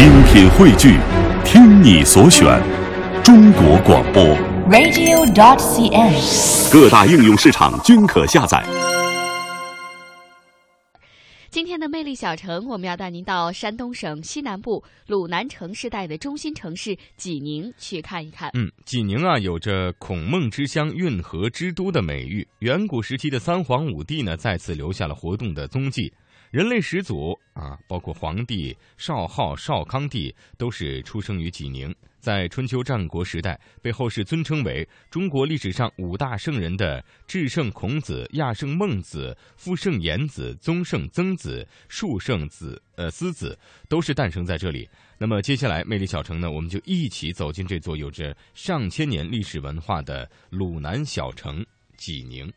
精品汇聚，听你所选，中国广播。radio.dot.cn，。各大应用市场均可下载。今天的魅力小城，我们要带您到山东省西南部鲁南城市带的中心城市济宁去看一看。嗯，济宁啊，有着“孔孟之乡、运河之都”的美誉。远古时期的三皇五帝呢，再次留下了活动的踪迹。人类始祖啊，包括黄帝、少昊、少康帝，都是出生于济宁。在春秋战国时代，被后世尊称为中国历史上五大圣人的至圣孔子、亚圣孟子、夫圣颜子、宗圣曾子、述圣子呃思子，都是诞生在这里。那么接下来，魅力小城呢，我们就一起走进这座有着上千年历史文化的鲁南小城济宁。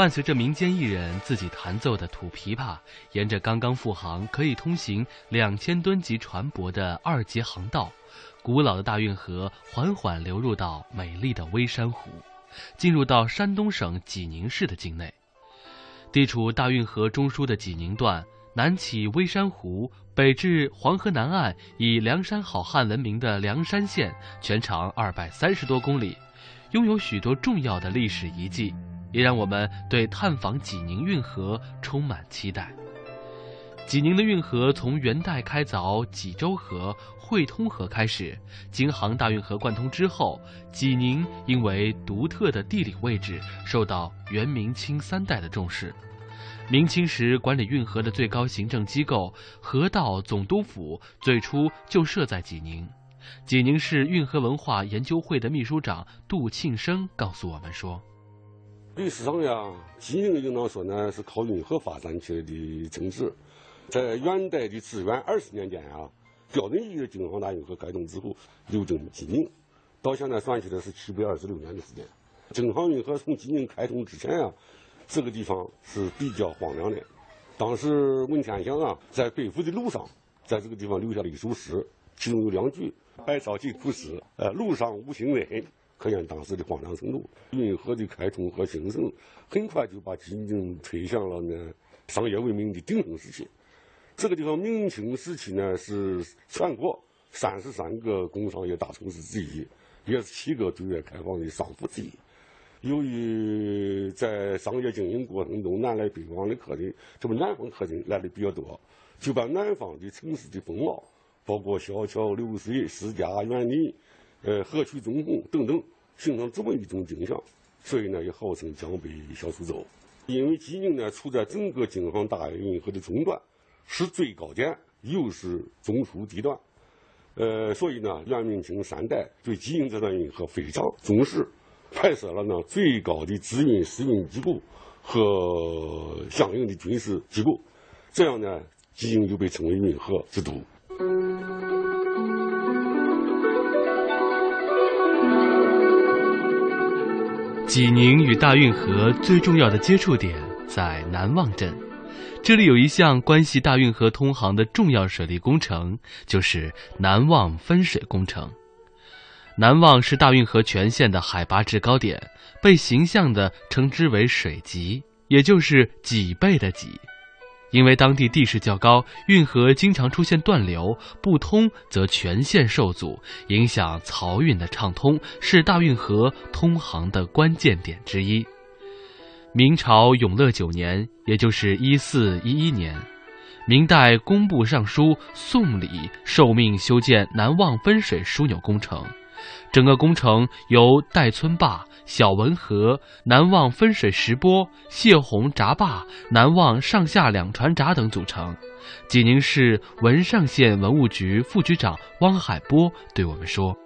伴随着民间艺人自己弹奏的土琵琶，沿着刚刚复航、可以通行两千吨级船舶的二级航道，古老的大运河缓缓流入到美丽的微山湖，进入到山东省济宁市的境内。地处大运河中枢的济宁段，南起微山湖，北至黄河南岸，以梁山好汉闻名的梁山县，全长二百三十多公里，拥有许多重要的历史遗迹。也让我们对探访济宁运河充满期待。济宁的运河从元代开凿济州河、汇通河开始，京杭大运河贯通之后，济宁因为独特的地理位置，受到元、明清三代的重视。明清时管理运河的最高行政机构河道总督府最初就设在济宁。济宁市运河文化研究会的秘书长杜庆生告诉我们说。历史上呀，济宁应当说呢是靠运河发展起来的城市。在元代的至元二十年间啊，标准意义的京杭大运河开通之后，流经济宁，到现在算起来是七百二十六年的时间。京杭运河从济宁开通之前啊，这个地方是比较荒凉的。当时文天祥啊，在北赴的路上，在这个地方留下了一首诗，其中有两句：“白草尽枯死，呃，路上无行人。”可见当时的荒凉程度。运河的开通和兴盛，很快就把济宁推向了呢商业文明的鼎盛时期。这个地方明清时期呢是全国三十三个工商业大城市之一，也是七个对外开放的商埠之一。由于在商业经营过程中南来北往的客人，这么南方客人来的比较多，就把南方的城市的风貌，包括小桥流水、私家园林。呃，河曲纵横等等，形成这么一种景象，所以呢，也号称江北小苏州。因为济宁呢，处在整个京杭大运河的中段，是最高点，又是中枢地段，呃，所以呢，元、明清三代对济宁这段运河非常重视，派设了呢最高的资运司运机构和相应的军事机构，这样呢，济宁就被称为运河之都。济宁与大运河最重要的接触点在南望镇，这里有一项关系大运河通航的重要水利工程，就是南望分水工程。南望是大运河全线的海拔制高点，被形象地称之为水脊，也就是脊背的脊。因为当地地势较高，运河经常出现断流，不通则全线受阻，影响漕运的畅通，是大运河通航的关键点之一。明朝永乐九年，也就是一四一一年，明代工部尚书宋礼受命修建南望分水枢纽工程。整个工程由戴村坝、小文河、南望分水石波、泄洪闸坝、南望上下两船闸等组成。济宁市文上县文物局副局长汪海波对我们说：“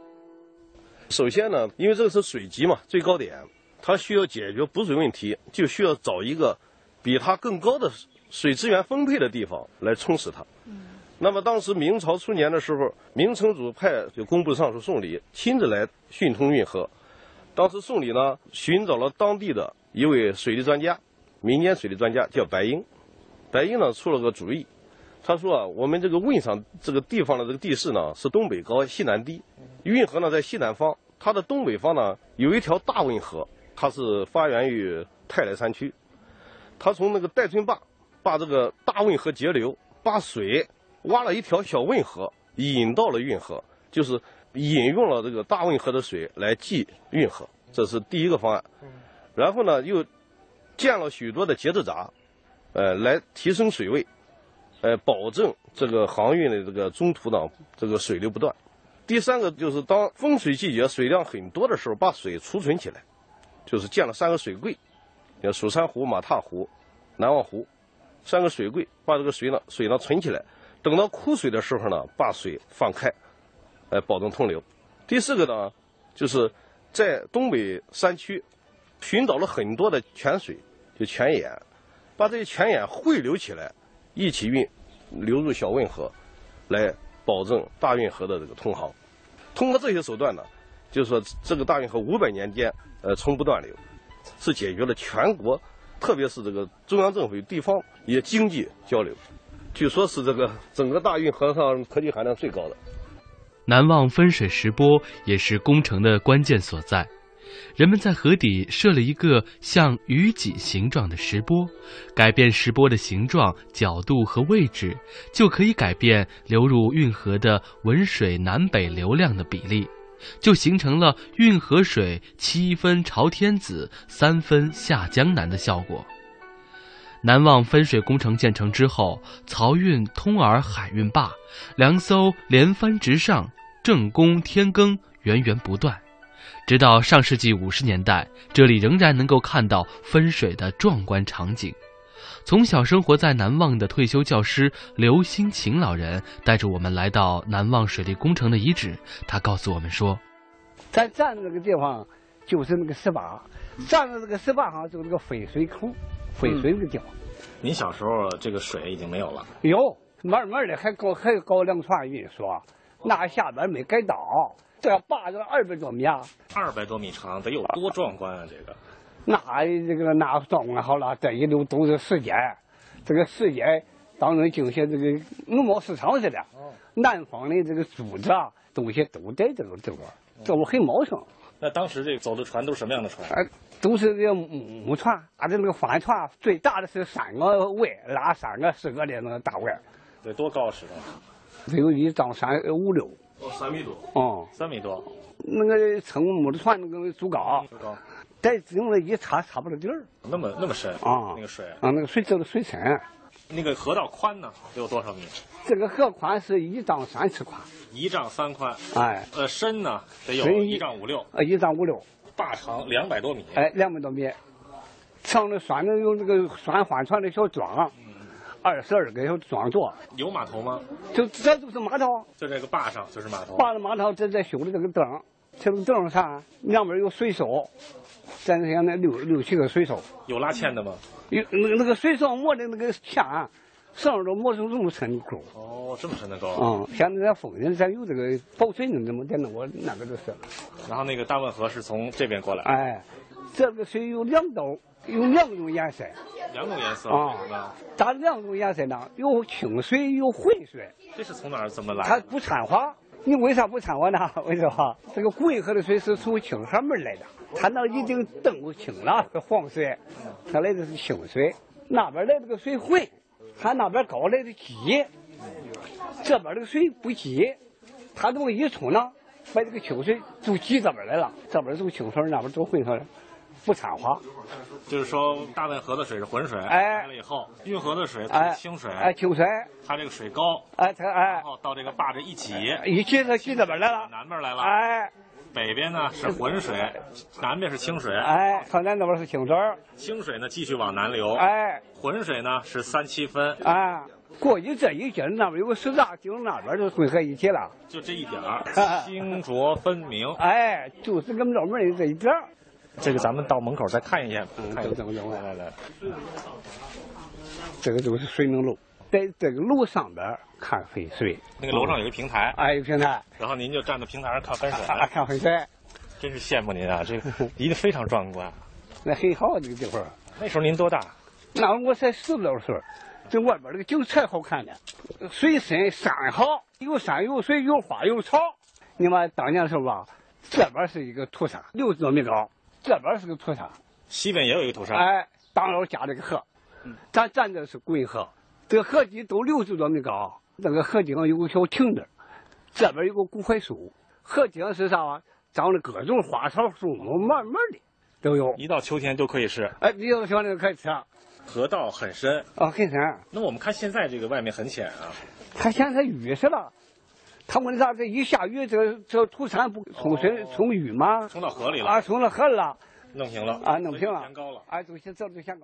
首先呢，因为这个是水级嘛，最高点，它需要解决补水问题，就需要找一个比它更高的水资源分配的地方来充实它。”那么当时明朝初年的时候，明成祖派就工部尚书宋礼亲自来训通运河。当时宋礼呢寻找了当地的一位水利专家，民间水利专家叫白英。白英呢出了个主意，他说啊，我们这个汶上这个地方的这个地势呢是东北高西南低，运河呢在西南方，它的东北方呢有一条大汶河，它是发源于泰来山区，它从那个戴村坝把这个大汶河截流，把水挖了一条小汶河，引到了运河，就是引用了这个大汶河的水来济运河，这是第一个方案。然后呢，又建了许多的节制闸，呃，来提升水位，呃，保证这个航运的这个中途呢这个水流不断。第三个就是当丰水季节水量很多的时候，把水储存起来，就是建了三个水柜，叫蜀山湖、马踏湖、南望湖，三个水柜，把这个水呢水呢存起来，等到枯水的时候呢，把水放开，来保证通流。第四个呢，就是在东北山区寻找了很多的泉水，就泉眼，把这些泉眼汇流起来，一起运流入小汶河，来。保证大运河的这个通航，通过这些手段呢，就是说这个大运河五百年间，呃，从不断流，是解决了全国，特别是这个中央政府与地方也经济交流，据说是这个整个大运河上科技含量最高的。南望分水石波也是工程的关键所在。人们在河底设了一个像鱼脊形状的石波，改变石波的形状、角度和位置，就可以改变流入运河的文水南北流量的比例，就形成了运河水七分朝天子，三分下江南的效果。南望分水工程建成之后，漕运通洱海运坝，粮艘连番直上，正宫天耕源源不断。直到上世纪五十年代，这里仍然能够看到分水的壮观场景。从小生活在南望的退休教师刘新琴老人带着我们来到南望水利工程的遗址。他告诉我们说：“咱站的那个地方就是那个石坝，站在这个石坝上就是那个分水口，分水那个地方。您小时候这个水已经没有了？有，慢慢的还搞还搞两船运输，那下边没改道。”这坝子二百多米啊，二百多米长，得有多壮观啊！这个，那这个那壮观好了，这一溜都是时间，这个时间当中就像这个农贸市场似的。南方的这个竹子啊，东西都在这个地方，这我很茂盛。那当时这走的船都是什么样的船？哎，都是这木船，啊，这那个帆船最大的是三个桅，拉三个四个的那个大桅。得多高尺呢？得有一丈三五六。哦，三米多。哦，三米多。那个乘木的船那个足高，足高，再用了一插插不了底儿。那么那么深啊？那个水啊，那个水走的水深。那个河道宽呢？得有多少米？这个河宽是一丈三尺宽。一丈三宽。哎。呃，深呢得有一丈五六。呃，一丈五六。坝长两百多米。哎，两百多米。上头拴着用那个拴帆船的小桩。二十二个小桩座，有码头吗？就这就是码头，就这个坝上就是码头。坝的码头这在修的这个灯，这个灯上两边有水手，咱这现在六六七个水手。有拉纤的吗？有那个那个水手磨的那个线，上面都磨成这么深的沟。哦，这么深的沟。嗯，现在咱丰人咱有这个保水的，怎么的那我那个就是。然后那个大汶河是从这边过来。哎，这个水有两道。有两种颜色，两种颜色啊，咋两种颜色呢？有清水，有浑水。这是从哪儿怎么来？它不掺和。你为啥不掺和呢？为什么？这个汶河的水是从清河门来的，它那已经澄清了，是黄水，它来的是清水。那边来这个水浑，它那边高来的急，这边这个水不急，它这么一冲呢，把这个清水就挤这边来了，这边走清水，那边走浑水。不掺和，就是说大汶河的水是浑水，哎，来了以后，运河的水是清水，哎，清水，它这个水高，哎，它哎，然后到这个坝这一挤，一挤它挤这边来了，南边来了，哎，北边呢是浑水，南边是清水，哎，它南那边是清水，清水呢继续往南流，哎，浑水呢是三七分，哎，过去这一截那边有个石闸，顶那边就汇合一起了，就这一点儿，清浊分明，哎，就是跟老门的这一点儿。这个咱们到门口再看一眼，看怎么来来来，这个就是水明楼，在这个楼上边看分水。那个楼上有个平台，哎，有平台。然后您就站在平台上看分水，看分水。真是羡慕您啊，这个一定非常壮观。那很好这个地方。那时候您多大？那我才十多岁，这外边这个景才好看呢，水深山好，有山有水有花有草。你妈当年的时候吧。这边是一个土山，六十多米高，这边是个土山，西边也有一个土山。哎，当老夹这个河，咱站的是滚河，这个河堤都六十多米高，那个河堤上有个小亭子，这边有个古槐树，河堤上是啥啊？长了各种花草树木，慢慢的都有。一到秋天就可以吃。哎，一到秋天就可以吃。河道很深啊，很深。那我们看现在这个外面很浅啊。它现在雨是了，他问啥？这一下雨，这这土山不冲水冲雨吗？冲到河里了啊，冲到河里了。弄平了啊，弄平了。先高了。哎，都先这都先高。